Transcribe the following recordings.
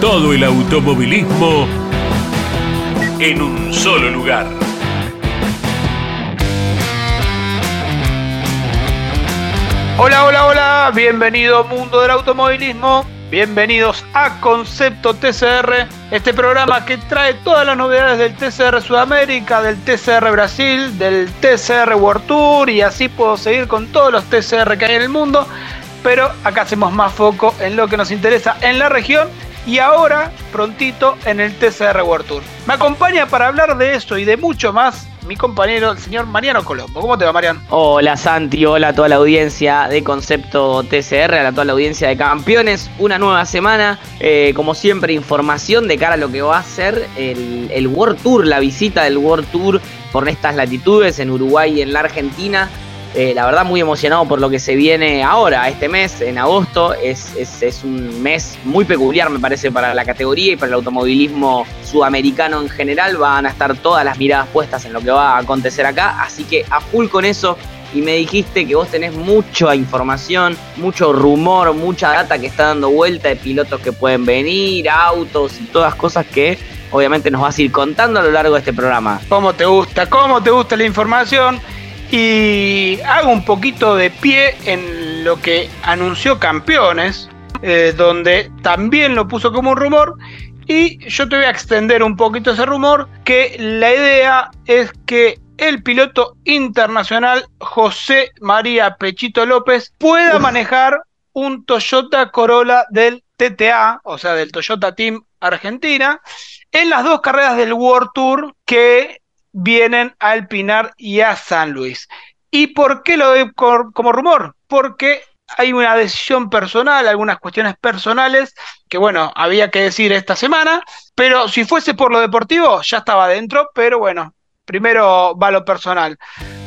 Todo el automovilismo en un solo lugar. Hola, hola, hola, bienvenido mundo del automovilismo, bienvenidos a Concepto TCR, este programa que trae todas las novedades del TCR Sudamérica, del TCR Brasil, del TCR World Tour y así puedo seguir con todos los TCR que hay en el mundo, pero acá hacemos más foco en lo que nos interesa en la región y ahora prontito en el TCR World Tour. Me acompaña para hablar de eso y de mucho más mi compañero, el señor Mariano Colombo. ¿Cómo te va, Mariano? Hola, Santi. Hola a toda la audiencia de Concepto TCR, a toda la audiencia de Campeones. Una nueva semana. Eh, como siempre, información de cara a lo que va a ser el, el World Tour, la visita del World Tour por estas latitudes en Uruguay y en la Argentina. Eh, la verdad muy emocionado por lo que se viene ahora, este mes, en agosto. Es, es, un mes muy peculiar, me parece, para la categoría y para el automovilismo sudamericano en general. Van a estar todas las miradas puestas en lo que va a acontecer acá. Así que a full con eso. Y me dijiste que vos tenés mucha información, mucho rumor, mucha data que está dando vuelta de pilotos que pueden venir, autos y todas cosas que obviamente nos vas a ir contando a lo largo de este programa. ¿Cómo te gusta? ¿Cómo te gusta la información? Y hago un poquito de pie en lo que anunció Campeones, eh, donde también lo puso como un rumor. Y yo te voy a extender un poquito ese rumor, que la idea es que el piloto internacional José María Pechito López pueda manejar un Toyota Corolla del TTA, o sea, del Toyota Team Argentina, en las dos carreras del World Tour que vienen a El Pinar y a San Luis. ¿Y por qué lo doy como rumor? Porque hay una decisión personal, algunas cuestiones personales que, bueno, había que decir esta semana, pero si fuese por lo deportivo, ya estaba dentro, pero bueno, primero va lo personal.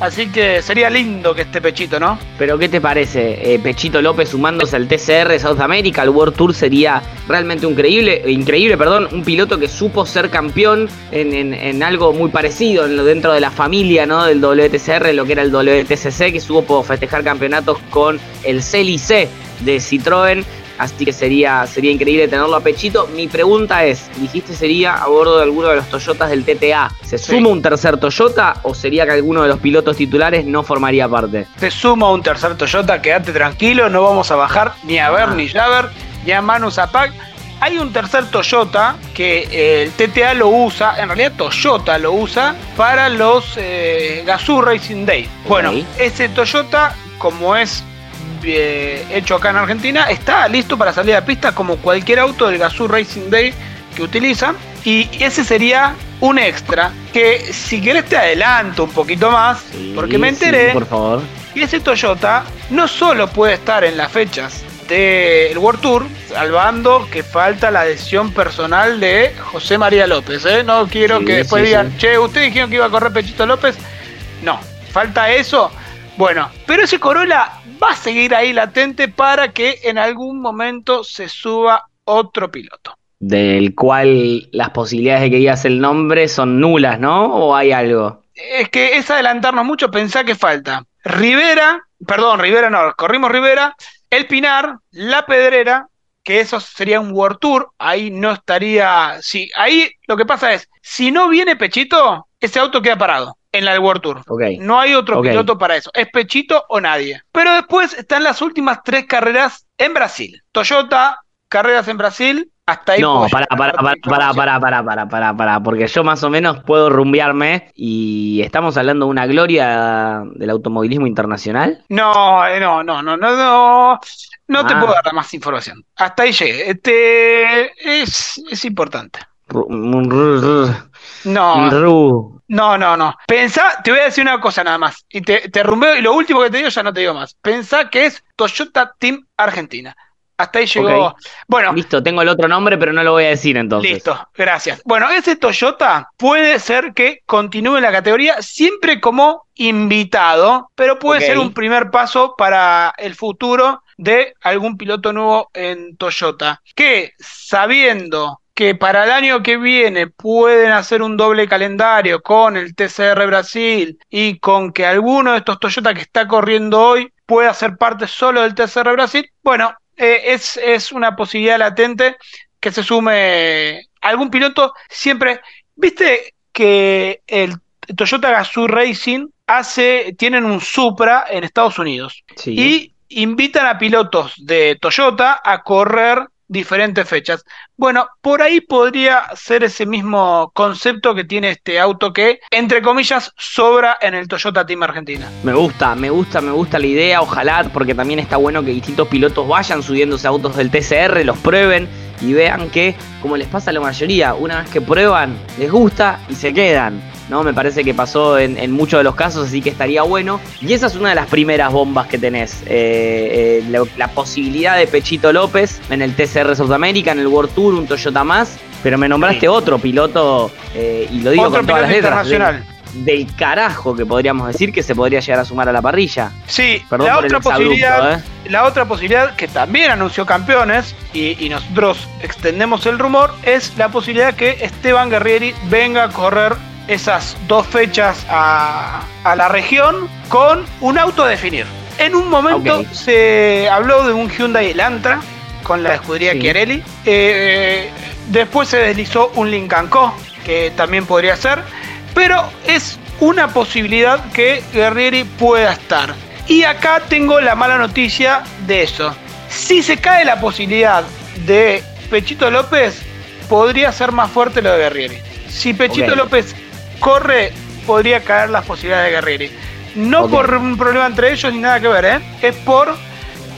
Así que sería lindo que esté Pechito, ¿no? Pero ¿qué te parece? Eh, Pechito López sumándose al TCR South America, al World Tour sería realmente increíble, increíble, perdón, un piloto que supo ser campeón en, algo muy parecido dentro de la familia ¿no? del WTCR, lo que era el WTCC, que supo festejar campeonatos con el CLIC de Citroën Así que sería, sería increíble tenerlo a pechito. Mi pregunta es, dijiste sería a bordo de alguno de los Toyotas del TTA. ¿Se suma un tercer Toyota o sería que alguno de los pilotos titulares no formaría parte? Se suma un tercer Toyota, quédate tranquilo, no vamos a bajar ni a ver ah. ni a ver, ni a Manu Zapac. Hay un tercer Toyota que eh, el TTA lo usa, en realidad Toyota lo usa para los eh, Gazoo Racing Day. Bueno, ese Toyota, como es eh, hecho acá en Argentina, está listo para salir a pista como cualquier auto del Gazoo Racing Day que utilizan. Y ese sería un extra que si querés te adelanto un poquito más, porque me enteré. por favor. Y ese Toyota no solo puede estar en las fechas del World Tour, salvando que falta la decisión personal de José María López. ¿eh? No quiero que después digan, che, ustedes dijeron que iba a correr Pechito López. No, falta eso. Bueno, pero ese Corolla va a seguir ahí latente para que en algún momento se suba otro piloto. Del cual las posibilidades de que digas el nombre son nulas, ¿no? ¿O hay algo? Es que es adelantarnos mucho, pensá que falta. Rivera, perdón, Rivera no, corrimos Rivera, El Pinar, La Pedrera, que eso sería un World Tour, ahí no estaría, sí, ahí lo que pasa es, si no viene Pechito, ese auto queda parado en la World Tour. No hay otro piloto para eso. Es Pechito o nadie. Pero después están las últimas tres carreras en Brasil. Toyota, carreras en Brasil. Hasta ahí. No, para, para, para, para, para, para, para, para, para, porque yo más o menos puedo rumbearme y estamos hablando de una gloria del automovilismo internacional. No, eh, no, no, no, no, no, no te ah. puedo dar más información. Hasta ahí llegué. Este es, es importante. No. No, no, no. Pensá, te voy a decir una cosa nada más. Y te, te rumbeo, y lo último que te digo ya no te digo más. Pensá que es Toyota Team Argentina. Hasta ahí llegó. Bueno. Listo, tengo el otro nombre, pero no lo voy a decir entonces. Listo, gracias. Bueno, ese Toyota puede ser que continúe en la categoría siempre como invitado, pero puede ser un primer paso para el futuro de algún piloto nuevo en Toyota. Que sabiendo que para el año que viene pueden hacer un doble calendario con el TCR Brasil y con que alguno de estos Toyota que está corriendo hoy pueda ser parte solo del TCR Brasil, bueno, eh, es, es una posibilidad latente que se sume algún piloto siempre. Viste que el Toyota Gazoo Racing hace, tienen un Supra en Estados Unidos y invitan a pilotos de Toyota a correr diferentes fechas. Bueno, por ahí podría ser ese mismo concepto que tiene este auto que, entre comillas, sobra en el Toyota Team Argentina. Me gusta, me gusta, me gusta la idea, ojalá, porque también está bueno que distintos pilotos vayan subiéndose autos del TCR, los prueben y vean que, como les pasa a la mayoría, una vez que prueban, les gusta y se quedan. ¿No? Me parece que pasó en, muchos de los casos, así que estaría bueno. Y esa es una de las primeras bombas que tenés. Eh, eh, la, posibilidad de Pechito López en el TCR Sudamérica, en el World Tour, un Toyota más. Pero me nombraste otro piloto, eh, y lo digo con todas las letras. del carajo que podríamos decir que se podría llegar a sumar a la parrilla. Sí, la otra posibilidad, la otra posibilidad que también anunció campeones y, y, nosotros extendemos el rumor es la posibilidad que Esteban Guerrieri venga a correr esas dos fechas a, la región con un auto a definir. En un momento se habló de un Hyundai Elantra con la escudería Chiarelli. Eh, después se deslizó un Lincoln Co, que también podría ser. Pero es una posibilidad que Guerrieri pueda estar. Y acá tengo la mala noticia de eso. Si se cae la posibilidad de Pechito López, podría ser más fuerte lo de Guerrieri. Si Pechito López corre, podría caer las posibilidades de Guerreri. No por un problema entre ellos ni nada que ver, ¿eh? es por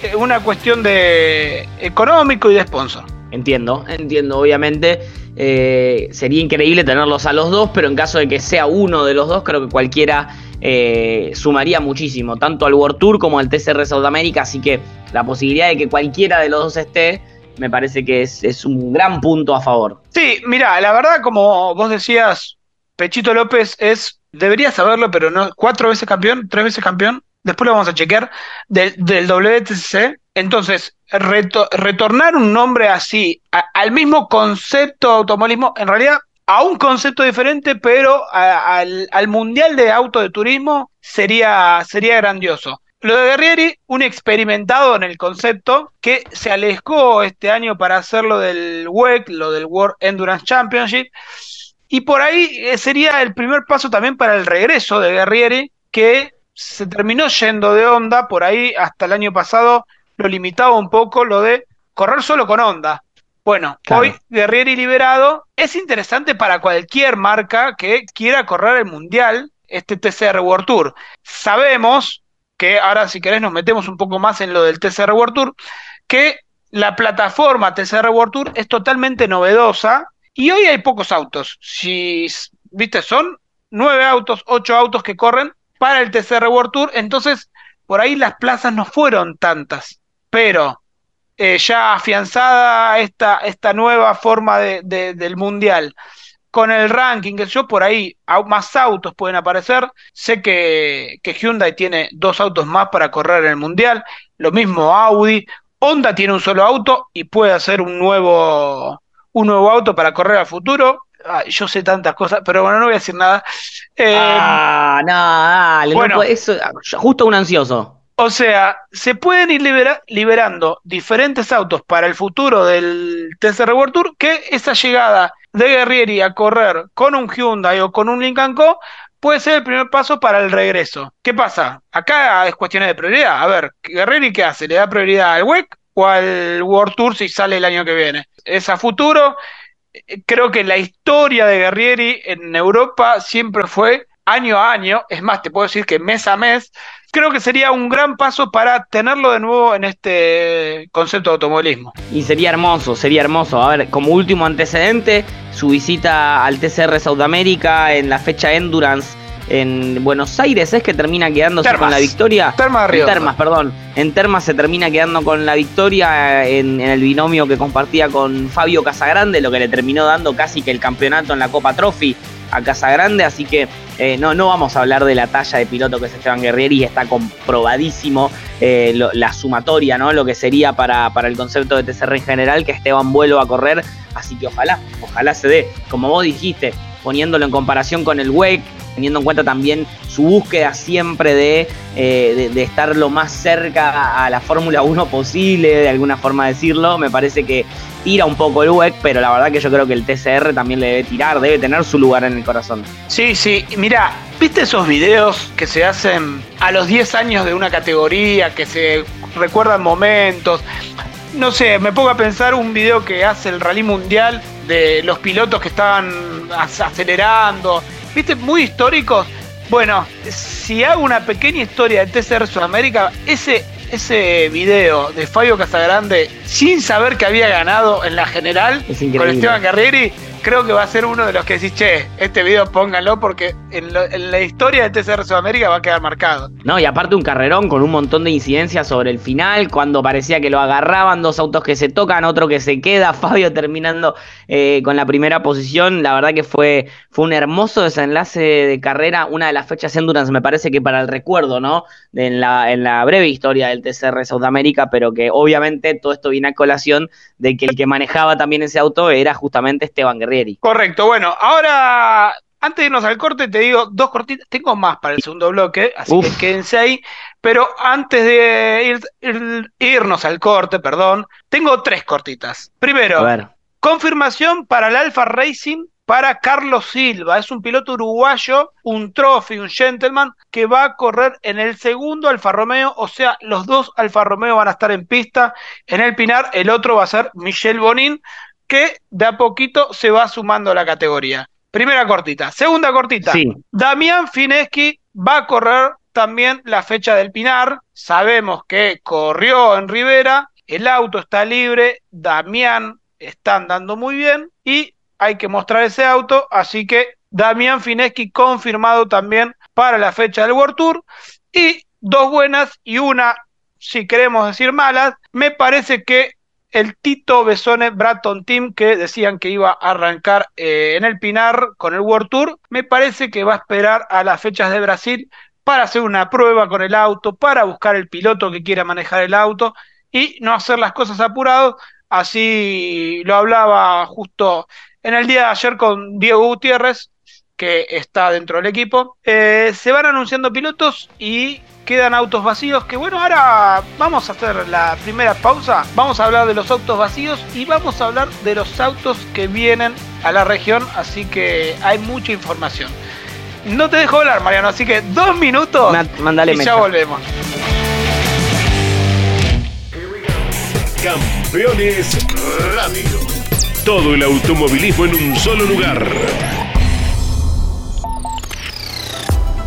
eh, una cuestión de económico y de sponsor. Entiendo, entiendo, obviamente. Eh, sería increíble tenerlos a los dos, pero en caso de que sea uno de los dos, creo que cualquiera eh, sumaría muchísimo, tanto al World Tour como al TCR Sudamérica, así que la posibilidad de que cualquiera de los dos esté, me parece que es, es un gran punto a favor. Sí, mira, la verdad, como vos decías, Pechito López es, debería saberlo, pero no, cuatro veces campeón, tres veces campeón, después lo vamos a chequear, del, del WTC. Entonces, retornar un nombre así al mismo concepto de automovilismo, en realidad a un concepto diferente, pero al, al, mundial de auto de turismo sería, sería grandioso. Lo de Guerrieri, un experimentado en el concepto que se alejó este año para hacerlo del WEC, lo del World Endurance Championship, y por ahí eh, sería el primer paso también para el regreso de Guerrieri, que se terminó yendo de onda, por ahí hasta el año pasado lo limitaba un poco lo de correr solo con onda. Bueno, hoy Guerrieri liberado es interesante para cualquier marca que quiera correr el Mundial, este TCR World Tour. Sabemos que ahora si querés nos metemos un poco más en lo del TCR World Tour, que la plataforma TCR World Tour es totalmente novedosa y hoy hay pocos autos. Si, viste, son nueve autos, ocho autos que corren para el TCR World Tour. Entonces, por ahí las plazas no fueron tantas. Pero eh, ya afianzada esta, esta nueva forma de, del mundial, con el ranking, que yo por ahí más autos pueden aparecer. Sé que, que Hyundai tiene dos autos más para correr en el mundial. Lo mismo Audi. Honda tiene un solo auto y puede hacer un nuevo un nuevo auto para correr al futuro. yo sé tantas cosas, pero bueno, no voy a decir nada. Eh, ah, no, dale, bueno, eso, justo un ansioso. O sea, se pueden ir liberando diferentes autos para el futuro del TCR World Tour que esa llegada de Guerrieri a correr con un Hyundai o con un Lincoln Co puede ser el primer paso para el regreso. ¿Qué pasa? Acá es cuestión de prioridad. A ver, Guerrieri ¿qué hace? ¿Le da prioridad al WEC o al World Tour si sale el año que viene? es a futuro. Creo que la historia de Guerrieri en Europa siempre fue año a año, es más, te puedo decir que mes a mes, creo que sería un gran paso para tenerlo de nuevo en este concepto de automovilismo. Y sería hermoso, sería hermoso. A ver, como último antecedente, su visita al TCR Sudamérica en la fecha Endurance en Buenos Aires es que termina quedándose con la victoria. Termas En Termas, perdón. En Termas se termina quedando con la victoria en, el binomio que compartía con Fabio Casagrande, lo que le terminó dando casi que el campeonato en la Copa Trophy a Casagrande, así que eh, no, no vamos a hablar de la talla de piloto que es Esteban Guerrieri, está comprobadísimo eh, la sumatoria, ¿no? Lo que sería para, para el concepto de TCR en general, que Esteban vuelva a correr, así que ojalá, ojalá se dé, como vos dijiste, poniéndolo en comparación con el WEC, teniendo en cuenta también su búsqueda siempre eh, de, estar lo más cerca a la Fórmula 1 posible, de alguna forma decirlo, me parece que tira un poco el WEC, pero la verdad que yo creo que el TCR también le debe tirar, debe tener su lugar en el corazón. Sí, sí, mira, ¿viste esos videos que se hacen a los 10 años de una categoría, que se recuerdan momentos? No sé, me pongo a pensar un video que hace el Rally Mundial de los pilotos que estaban acelerando, ¿viste? Muy históricos. Bueno, si hago una pequeña historia de TCR Sudamérica, ese, ese video de Fabio Casagrande sin saber que había ganado en la general con Esteban Carrieri creo que va a ser uno de los que decís, che, este video pónganlo porque en, la historia de TCR Sudamérica va a quedar marcado. No, y aparte un carrerón con un montón de incidencias sobre el final, cuando parecía que lo agarraban, dos autos que se tocan, otro que se queda, Fabio terminando eh, con la primera posición. La verdad que fue, fue un hermoso desenlace de carrera, una de las fechas Endurance, me parece que para el recuerdo, ¿no? En la, en la breve historia del TCR Sudamérica, pero que obviamente todo esto viene a colación de que el que manejaba también ese auto era justamente Esteban Guerrero Correcto, bueno, ahora antes de irnos al corte, te digo dos cortitas. Tengo más para el segundo bloque, así que quédense ahí. Pero antes de irnos al corte, perdón, tengo tres cortitas. Primero, confirmación para el Alfa Racing para Carlos Silva. Es un piloto uruguayo, un trophy, un gentleman, que va a correr en el segundo Alfa Romeo. O sea, los dos Alfa Romeo van a estar en pista. En el Pinar, el otro va a ser Michel Bonin que de a poquito se va sumando a la categoría. Primera cortita. Segunda cortita. Damián Fineschi va a correr también la fecha del Pinar. Sabemos que corrió en Rivera, el auto está libre, Damián está andando muy bien y hay que mostrar ese auto, así que Damián Fineschi confirmado también para la fecha del World Tour. Y dos buenas y una, si queremos decir malas, me parece que el Tito Besone Bratton Team que decían que iba a arrancar eh, en el Pinar con el World Tour. Me parece que va a esperar a las fechas de Brasil para hacer una prueba con el auto, para buscar el piloto que quiera manejar el auto y no hacer las cosas apurados. Así lo hablaba justo en el día de ayer con Diego Gutiérrez, que está dentro del equipo. Eh, se van anunciando pilotos y quedan autos vacíos. Que bueno, ahora vamos a hacer la primera pausa. Vamos a hablar de los autos vacíos y vamos a hablar de los autos que vienen a la región. Así que hay mucha información. No te dejo hablar, Mariano, así que dos minutos y ya volvemos. Campeones Radio. Todo el automovilismo en un solo lugar.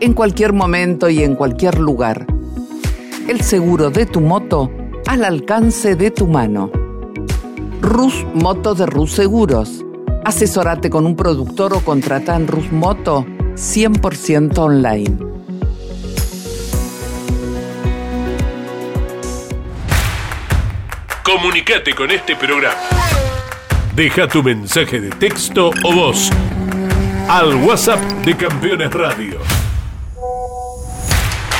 En cualquier momento y en cualquier lugar. El seguro de tu moto al alcance de tu mano. Rus Moto de Rus Seguros. Asesorate con un productor o contrata en Rus Moto 100% online. Comunicate con este programa. Deja tu mensaje de texto o voz al WhatsApp de Campeones Radio.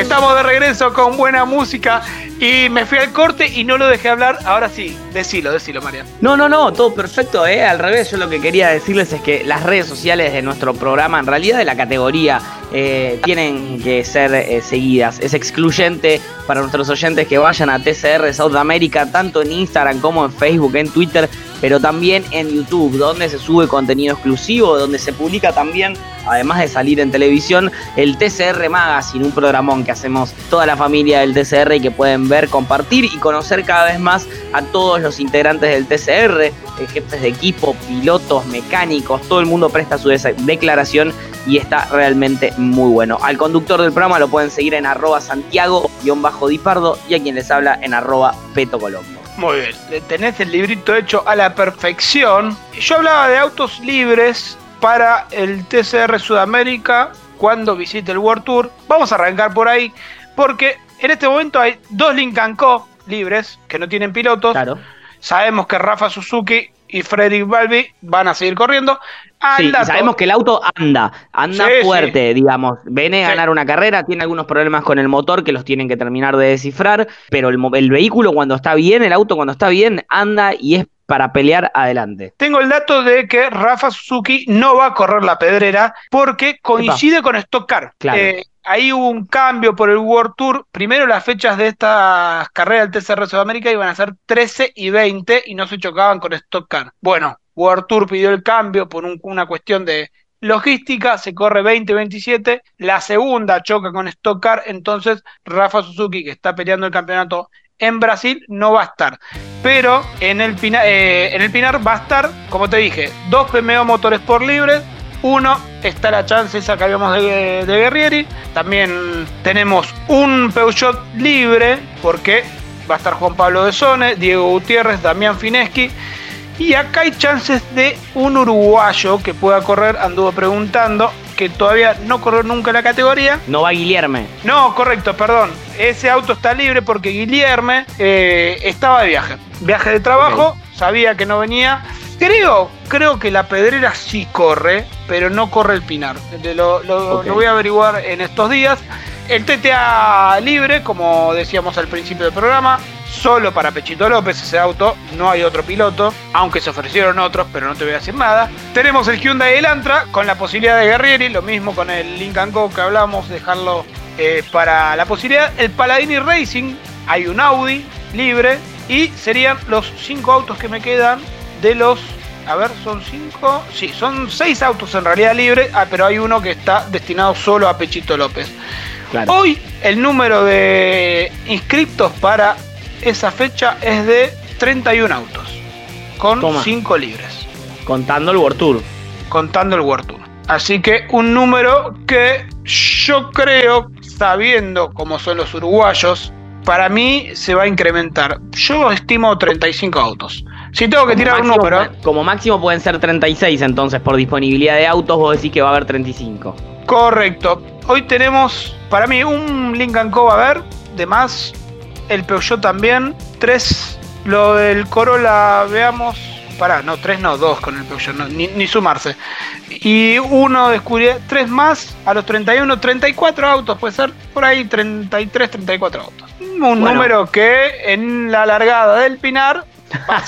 Estamos de regreso con buena música y me fui al corte y no lo dejé hablar. Ahora sí, decilo, decilo, Marian. No, no, no, todo perfecto, ¿eh? Al revés, yo lo que quería decirles es que las redes sociales de nuestro programa, en realidad de la categoría, eh, tienen que ser eh, seguidas. Es excluyente para nuestros oyentes que vayan a TCR South America, tanto en Instagram como en Facebook, en Twitter, pero también en YouTube, donde se sube contenido exclusivo, donde se publica también, además de salir en televisión, el TCR Magazine, un programón que hacemos toda la familia del TCR y que pueden ver, compartir y conocer cada vez más a todos los integrantes del TCR, eh, jefes de equipo, pilotos, mecánicos, todo el mundo presta su declaración y está realmente muy bueno. Al conductor del programa lo pueden seguir en arroba santiago-dipardo y a quien les habla en arroba peto colombo. Muy bien, tenés el librito hecho a la perfección. Yo hablaba de autos libres para el TCR Sudamérica cuando visite el World Tour. Vamos a arrancar por ahí porque en este momento hay dos Lincoln Co libres que no tienen pilotos. Claro. Sabemos que Rafa Suzuki y Frederick Balbi van a seguir corriendo. Sí, sabemos que el auto anda, anda Sí, fuerte, digamos. Viene a ganar una carrera, tiene algunos problemas con el motor que los tienen que terminar de descifrar, pero el, el vehículo cuando está bien, el auto cuando está bien, anda y es para pelear adelante. Tengo el dato de que Rafa Suzuki no va a correr la pedrera porque coincide con Stock Car. Claro. Eh, ahí hubo un cambio por el World Tour. Primero las fechas de estas carreras del TCR Sudamérica iban a ser 13 y 20 y no se chocaban con Stock Car. Bueno, World Tour pidió el cambio por un- una cuestión de logística, se corre 20-27, la segunda choca con Stock Car, entonces Rafa Suzuki, que está peleando el campeonato en Brasil, no va a estar. Pero en el, Pina- eh, en el Pinar va a estar, como te dije, dos PMO motores por libre. Uno está la chance esa que habíamos de, de Guerrieri. También tenemos un Peugeot libre, porque va a estar Juan Pablo de Sone, Diego Gutiérrez, Damián Fineschi. Y acá hay chances de un uruguayo que pueda correr, anduvo preguntando, que todavía no corrió nunca la categoría. No va Guillerme. No, correcto, perdón. Ese auto está libre porque Guillerme eh, estaba de viaje. Viaje de trabajo, sabía que no venía. Creo, creo que la pedrera sí corre, pero no corre el Pinar. Lo, lo voy a averiguar en estos días. El TTA libre, como decíamos al principio del programa, solo para Pechito López ese auto, no hay otro piloto, aunque se ofrecieron otros, pero no te voy a decir nada. Tenemos el Hyundai Elantra con la posibilidad de Guerrieri, lo mismo con el Lincoln Go que hablamos, dejarlo eh, para la posibilidad. El Paladini Racing, hay un Audi libre y serían los cinco autos que me quedan de los... A ver, son cinco. Sí, son seis autos en realidad libres, ah, pero hay uno que está destinado solo a Pechito López. Claro. Hoy el número de inscriptos para esa fecha es de 31 autos, con Toma. 5 libres, Contando el World Tour. contando el World Tour. Así que un número que yo creo, sabiendo cómo son los uruguayos, para mí se va a incrementar. Yo estimo 35 autos. Si tengo que Como tirar un número, Como máximo pueden ser 36 entonces por disponibilidad de autos, vos decís que va a haber 35. Correcto. Hoy tenemos, para mí, un Lincoln Co. a haber, de más, el Peugeot también, tres, lo del Corolla, veamos, pará, no, tres no, dos con el Peugeot, no, ni, ni sumarse. Y uno descubrió tres más a los 31, 34 autos, puede ser por ahí 33, 34 autos. Un Bueno. número que en la largada del Pinar va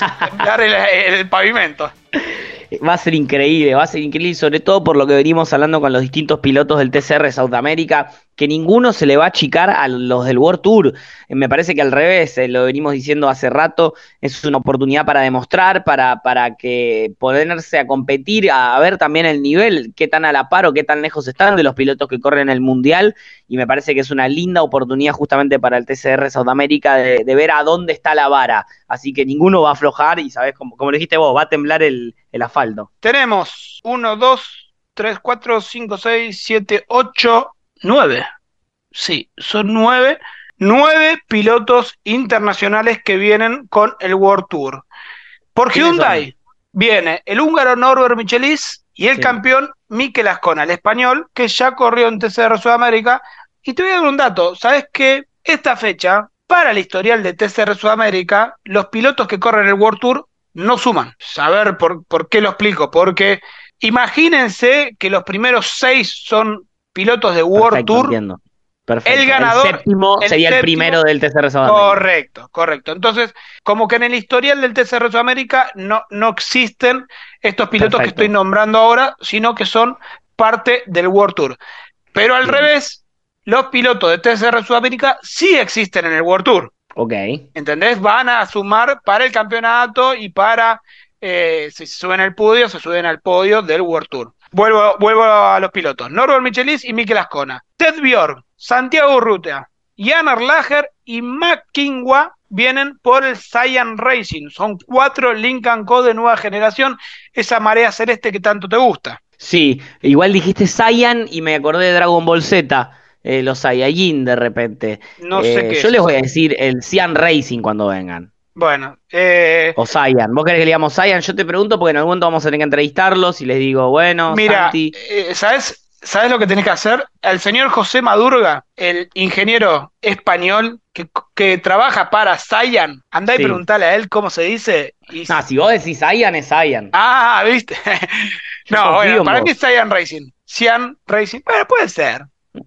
a el, el pavimento. Va a ser increíble, va a ser increíble, sobre todo por lo que venimos hablando con los distintos pilotos del TCR Sudamérica, que ninguno se le va a achicar a los del World Tour. Eh, Me parece que al revés, eh, lo venimos diciendo hace rato, es una oportunidad para demostrar, para, para que ponerse a competir, a, ver también el nivel, qué tan a la par o qué tan lejos están de los pilotos que corren el Mundial, y me parece que es una linda oportunidad justamente para el TCR Sudamérica de, de ver a dónde está la vara. Así que ninguno va a aflojar y, sabes, como, como lo dijiste vos, va a temblar el, el asfalto. Tenemos 1, 2, 3, 4, 5, 6, 7, 8, 9. Sí, son 9. 9 pilotos internacionales que vienen con el World Tour. Por ¿Quiénes Hyundai viene el húngaro Norbert Michelis y el Sí. campeón Mikel Ascona, el español, que ya corrió en TCR Sudamérica. Y te voy a dar un dato. ¿Sabes que esta fecha, para el historial de TCR Sudamérica, los pilotos que corren el World Tour no suman. A ver, ¿por, por qué lo explico? Porque imagínense que los primeros seis son pilotos de World Perfecto, Tour. entiendo. Perfecto. El ganador- séptimo el sería el séptimo- primero del TCR Sudamérica. Correcto, correcto. Entonces, como que en el historial del TCR Sudamérica no, no existen estos pilotos que estoy nombrando ahora, sino que son parte del World Tour. Pero al Bien. revés, los pilotos de TCR Sudamérica sí existen en el World Tour. Ok. ¿Entendés? Van a sumar para el campeonato y para, eh, si se suben al podio, se suben al podio del World Tour. Vuelvo, vuelvo a los pilotos. Norbert Michelis y Mikel Ascona. Ted Bjork, Santiago Rutea, Jan Erlacher y Mac Kingwa vienen por el Cyan Racing. Son cuatro Lincoln Co de nueva generación, esa marea celeste que tanto te gusta. Sí, igual dijiste Saiyan y me acordé de Dragon Ball Z, eh, los Saiyajin de repente. No Eh, sé qué Yo es. les voy a decir el Cyan Racing cuando vengan. Bueno, eh, O Saiyan. ¿Vos querés que le digamos Saiyan? Yo te pregunto porque en algún momento vamos a tener que entrevistarlos y les digo, bueno, Mira, Santi. eh, ¿sabes, ¿sabes lo que tenés que hacer? Al señor José Madurga, el ingeniero español que, que trabaja para Cyan, andá y Sí. preguntale a él cómo se dice. y- Ah, si vos decís Saiyan, es Saiyan. Ah, ¿viste? No, bueno, en para vos. mí es Cyan Racing. Cyan Racing. Bueno, puede ser.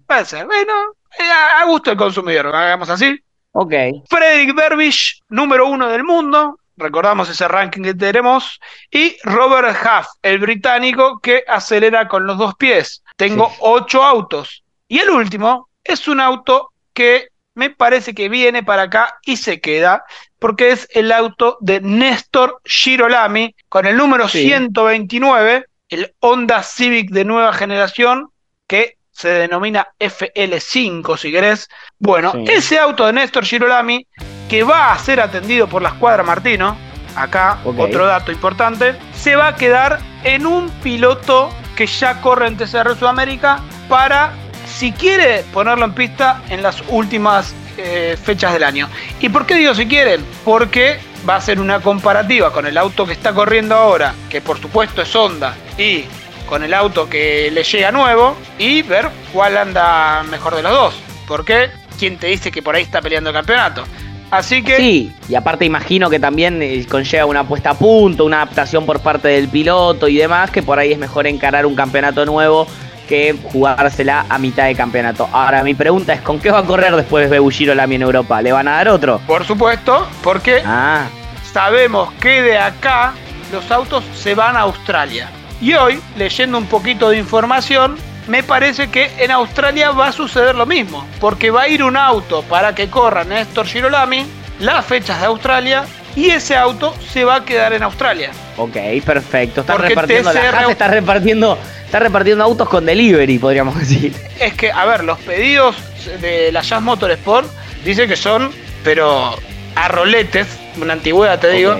Puede ser. Bueno, eh, a gusto del consumidor, hagamos así. Ok. Frederick Berbich, número uno del mundo. Recordamos ese ranking que tenemos. Y Robert Huff, el británico que acelera con los dos pies. Tengo Sí. ocho autos. Y el último es un auto que me parece que viene para acá y se queda, porque es el auto de Néstor Girolami con el número Sí. 129, el Honda Civic de nueva generación, que se denomina FL5, si querés. Bueno, Sí. ese auto de Néstor Girolami, que va a ser atendido por la escuadra Martino, acá otro dato importante, se va a quedar en un piloto que ya corre en TCR Sudamérica para, si quiere, ponerlo en pista en las últimas eh, fechas del año. ¿Y por qué digo si quieren? Porque va a ser una comparativa con el auto que está corriendo ahora, que por supuesto es Honda, y con el auto que le llega nuevo, y ver cuál anda mejor de los dos. Porque, ¿quién te dice que por ahí está peleando el campeonato? Así que... Sí, y aparte imagino que también eh, conlleva una puesta a punto, una adaptación por parte del piloto y demás, que por ahí es mejor encarar un campeonato nuevo que jugársela a mitad de campeonato. Ahora, mi pregunta es, ¿con qué va a correr después Bebushiro Lami en Europa? ¿Le van a dar otro? Por supuesto, porque Ah, sabemos que de acá los autos se van a Australia. Y hoy, leyendo un poquito de información, me parece que en Australia va a suceder lo mismo, porque va a ir un auto para que corra Néstor Girolami las fechas de Australia y ese auto se va a quedar en Australia. ok, perfecto. Porque repartiendo, la TCR está repartiendo, está repartiendo autos con delivery, podríamos decir. Es que, a ver, los pedidos de la Jazz Motorsport dice que son, pero a roletes, una antigüedad te digo.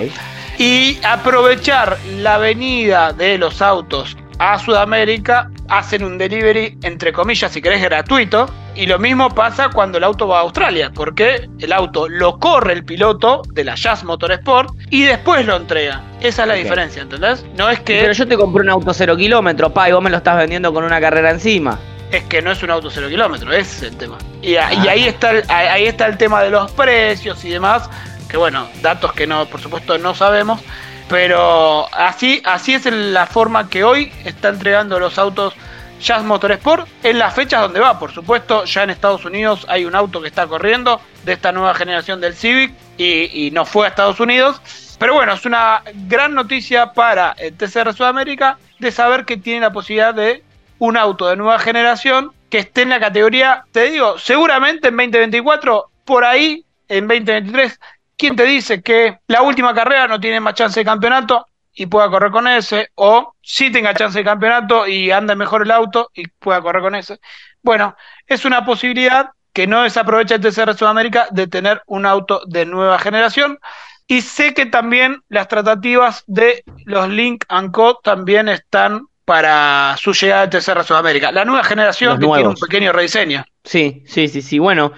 Y aprovechar la venida de los autos a Sudamérica, hacen un delivery, entre comillas, si querés, gratuito. Y lo mismo pasa cuando el auto va a Australia, porque el auto lo corre el piloto de la Jazz Motorsport y después lo entrega. Esa es la diferencia, ¿entendés? No es que, Pero yo te compré un auto cero kilómetro, pa, y vos me lo estás vendiendo con una carrera encima. es que no es un auto cero kilómetro, ese es el tema. Y, Ah. ahí, está el, ahí está el tema de los precios y demás, que bueno, datos que no, por supuesto no sabemos, Pero así, así es la forma que hoy está entregando los autos Jazz Motorsport en las fechas donde va. Por supuesto, ya en Estados Unidos hay un auto que está corriendo de esta nueva generación del Civic y, y no fue a Estados Unidos. Pero bueno, es una gran noticia para el TCR Sudamérica de saber que tiene la posibilidad de un auto de nueva generación que esté en la categoría, te digo, seguramente en 2024, por ahí en 2023. ¿Quién te dice que la última carrera no tiene más chance de campeonato y pueda correr con ese? O sí tenga chance de campeonato y anda mejor el auto y pueda correr con ese. Bueno, es una posibilidad que no desaprovecha el TCR Sudamérica de tener un auto de nueva generación. Y sé que también las tratativas de los Link Co también están para su llegada al TCR Sudamérica. La nueva generación que tiene un pequeño rediseño. Sí, sí, sí, sí. Bueno,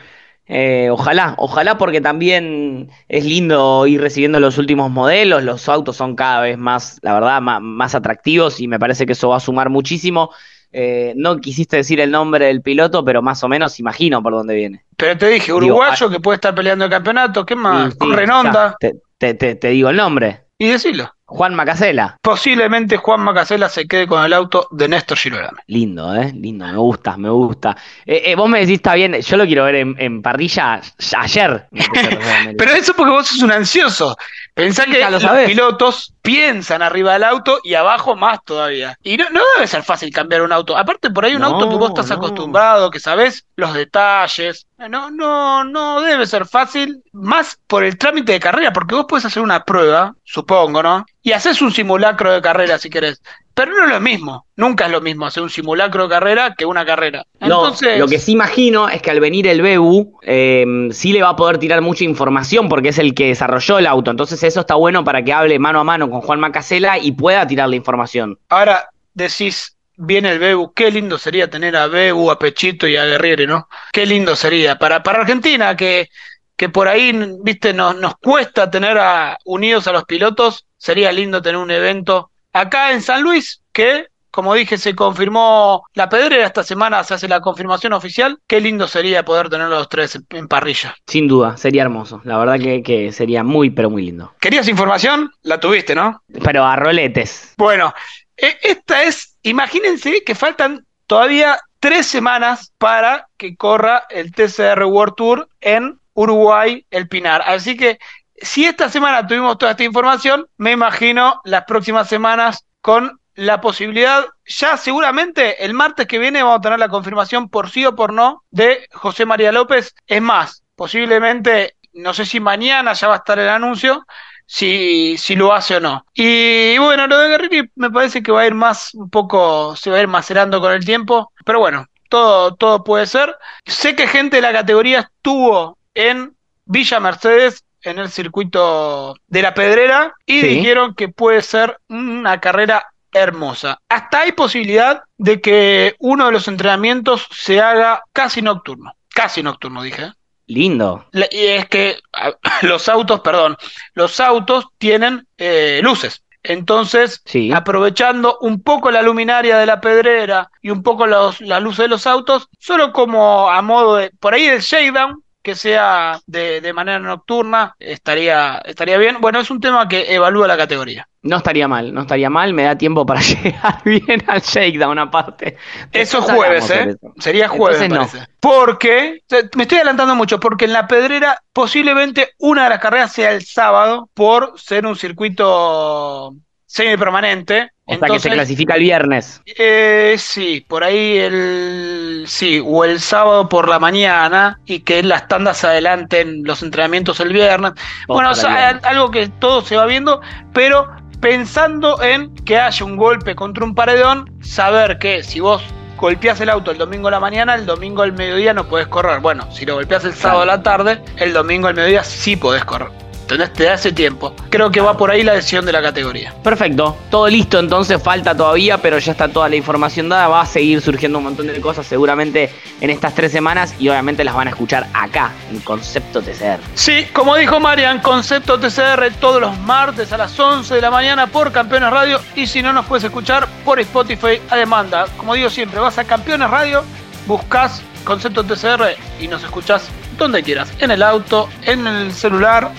eh, ojalá, ojalá porque también es lindo ir recibiendo los últimos modelos. Los autos son cada vez más, la verdad, ma- más, atractivos y me parece que eso va a sumar muchísimo. Eh, no quisiste decir el nombre del piloto, pero más o menos imagino por dónde viene. Pero te dije, Digo, uruguayo que puede estar peleando el campeonato, ¿qué más? Y sí, Corre en onda. Te- te- te digo el nombre. Y decilo. Juan Macasela. Posiblemente Juan Macasela se quede con el auto de Néstor Girolame. Lindo, ¿eh? Lindo, me gusta, me gusta. Eh, eh, vos me decís, está bien, yo lo quiero ver en, en parrilla ayer. Pero eso porque vos sos un ansioso. Pensá que lo los pilotos piensan arriba del auto y abajo más todavía. Y no, no debe ser fácil cambiar un auto. Aparte, por ahí un No, auto que vos estás no. acostumbrado, que sabés los detalles. No, no, no debe ser fácil. Más por el trámite de carrera, porque vos podés hacer una prueba, supongo, ¿no? Y haces un simulacro de carrera si querés. Pero no es lo mismo. Nunca es lo mismo hacer un simulacro de carrera que una carrera. No, Entonces, lo que sí imagino es que al venir el BU, eh, sí le va a poder tirar mucha información porque es el que desarrolló el auto. Entonces eso está bueno para que hable mano a mano con Juan Macasela y pueda tirar la información. Ahora decís, viene el Bebu, qué lindo sería tener a Bebu, a Pechito y a Guerriere, ¿no? Qué lindo sería para, para Argentina, que, que por ahí, viste, nos, nos cuesta tener a, unidos a los pilotos, sería lindo tener un evento acá en San Luis, que, como dije, se confirmó la pedrera, esta semana se hace la confirmación oficial, qué lindo sería poder tener los tres en, parrilla. Sin duda, sería hermoso. La verdad que, que sería muy, pero muy lindo. ¿Querías información? La tuviste, ¿no? Pero a roletes. Bueno, e- esta es, imagínense que faltan todavía tres semanas para que corra el TCR World Tour en Uruguay, el Pinar. Así que si esta semana tuvimos toda esta información, me imagino las próximas semanas con la posibilidad, ya seguramente el martes que viene vamos a tener la confirmación por sí o por no de José María López. Es más, posiblemente, no sé si mañana ya va a estar el anuncio, si, si lo hace o no. Y bueno, lo de Guerrini me parece que va a ir más, un poco, se va a ir macerando con el tiempo, pero bueno, todo, todo puede ser. Sé que gente de la categoría estuvo en Villa Mercedes, en el circuito de la Pedrera, y Sí. dijeron que puede ser una carrera hermosa. Hasta hay posibilidad de que uno de los entrenamientos se haga casi nocturno. Casi nocturno, dije. Lindo. Y es que los autos, perdón, los autos tienen eh, luces. Entonces, Sí. aprovechando un poco la luminaria de la pedrera y un poco los, la luz de los autos, solo como a modo de, por ahí el shakedown, que sea de, de manera nocturna, estaría, estaría bien. Bueno, es un tema que evalúa la categoría. No estaría mal, no estaría mal. Me da tiempo para llegar bien al shakedown aparte. Eso es jueves, ¿eh? eso. Sería jueves, me Entonces parece. Porque, se- me estoy adelantando mucho, porque en la Pedrera posiblemente una de las carreras sea el sábado por ser un circuito semipermanente. O sea que se clasifica el viernes. Eh, sí, por ahí el sí, o el sábado por la mañana y que las tandas adelanten los entrenamientos el viernes. bueno, o sea, viernes. algo que todo se va viendo, pero pensando en que haya un golpe contra un paredón, saber que si vos golpeás el auto el domingo a la mañana, el domingo al mediodía no podés correr. Bueno, si lo golpeás el sábado a la tarde, el domingo al mediodía sí podés correr. Te da ese tiempo. Creo que va por ahí la decisión de la categoría. Perfecto, todo listo, entonces falta todavía, pero ya está toda la información dada. Va a seguir surgiendo un montón de cosas seguramente en estas tres semanas y obviamente las van a escuchar acá, en Concepto TCR. Sí, como dijo Marian, Concepto TCR todos los martes a las 11 de la mañana por Campeones Radio y si no nos puedes escuchar por Spotify a demanda. Como digo siempre, vas a Campeones Radio, buscas Concepto TCR y nos escuchás donde quieras, en el auto, en el celular,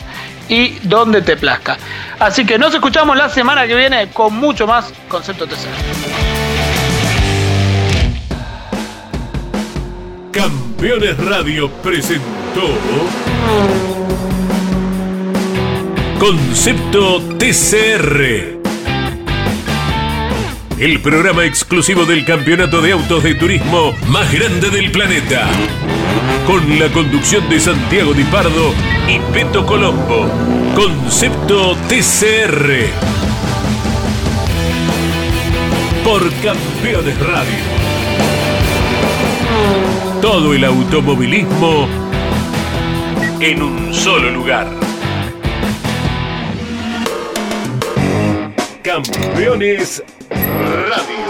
y donde te plazca. Así que nos escuchamos la semana que viene con mucho más Concepto TC. Campeones Radio presentó Concepto TCR. El programa exclusivo del campeonato de autos de turismo más grande del planeta. Con la conducción de Santiago Di Pardo y Peto Colombo. Concepto TCR. Por Campeones Radio. Todo el automovilismo en un solo lugar. Campeones Radio.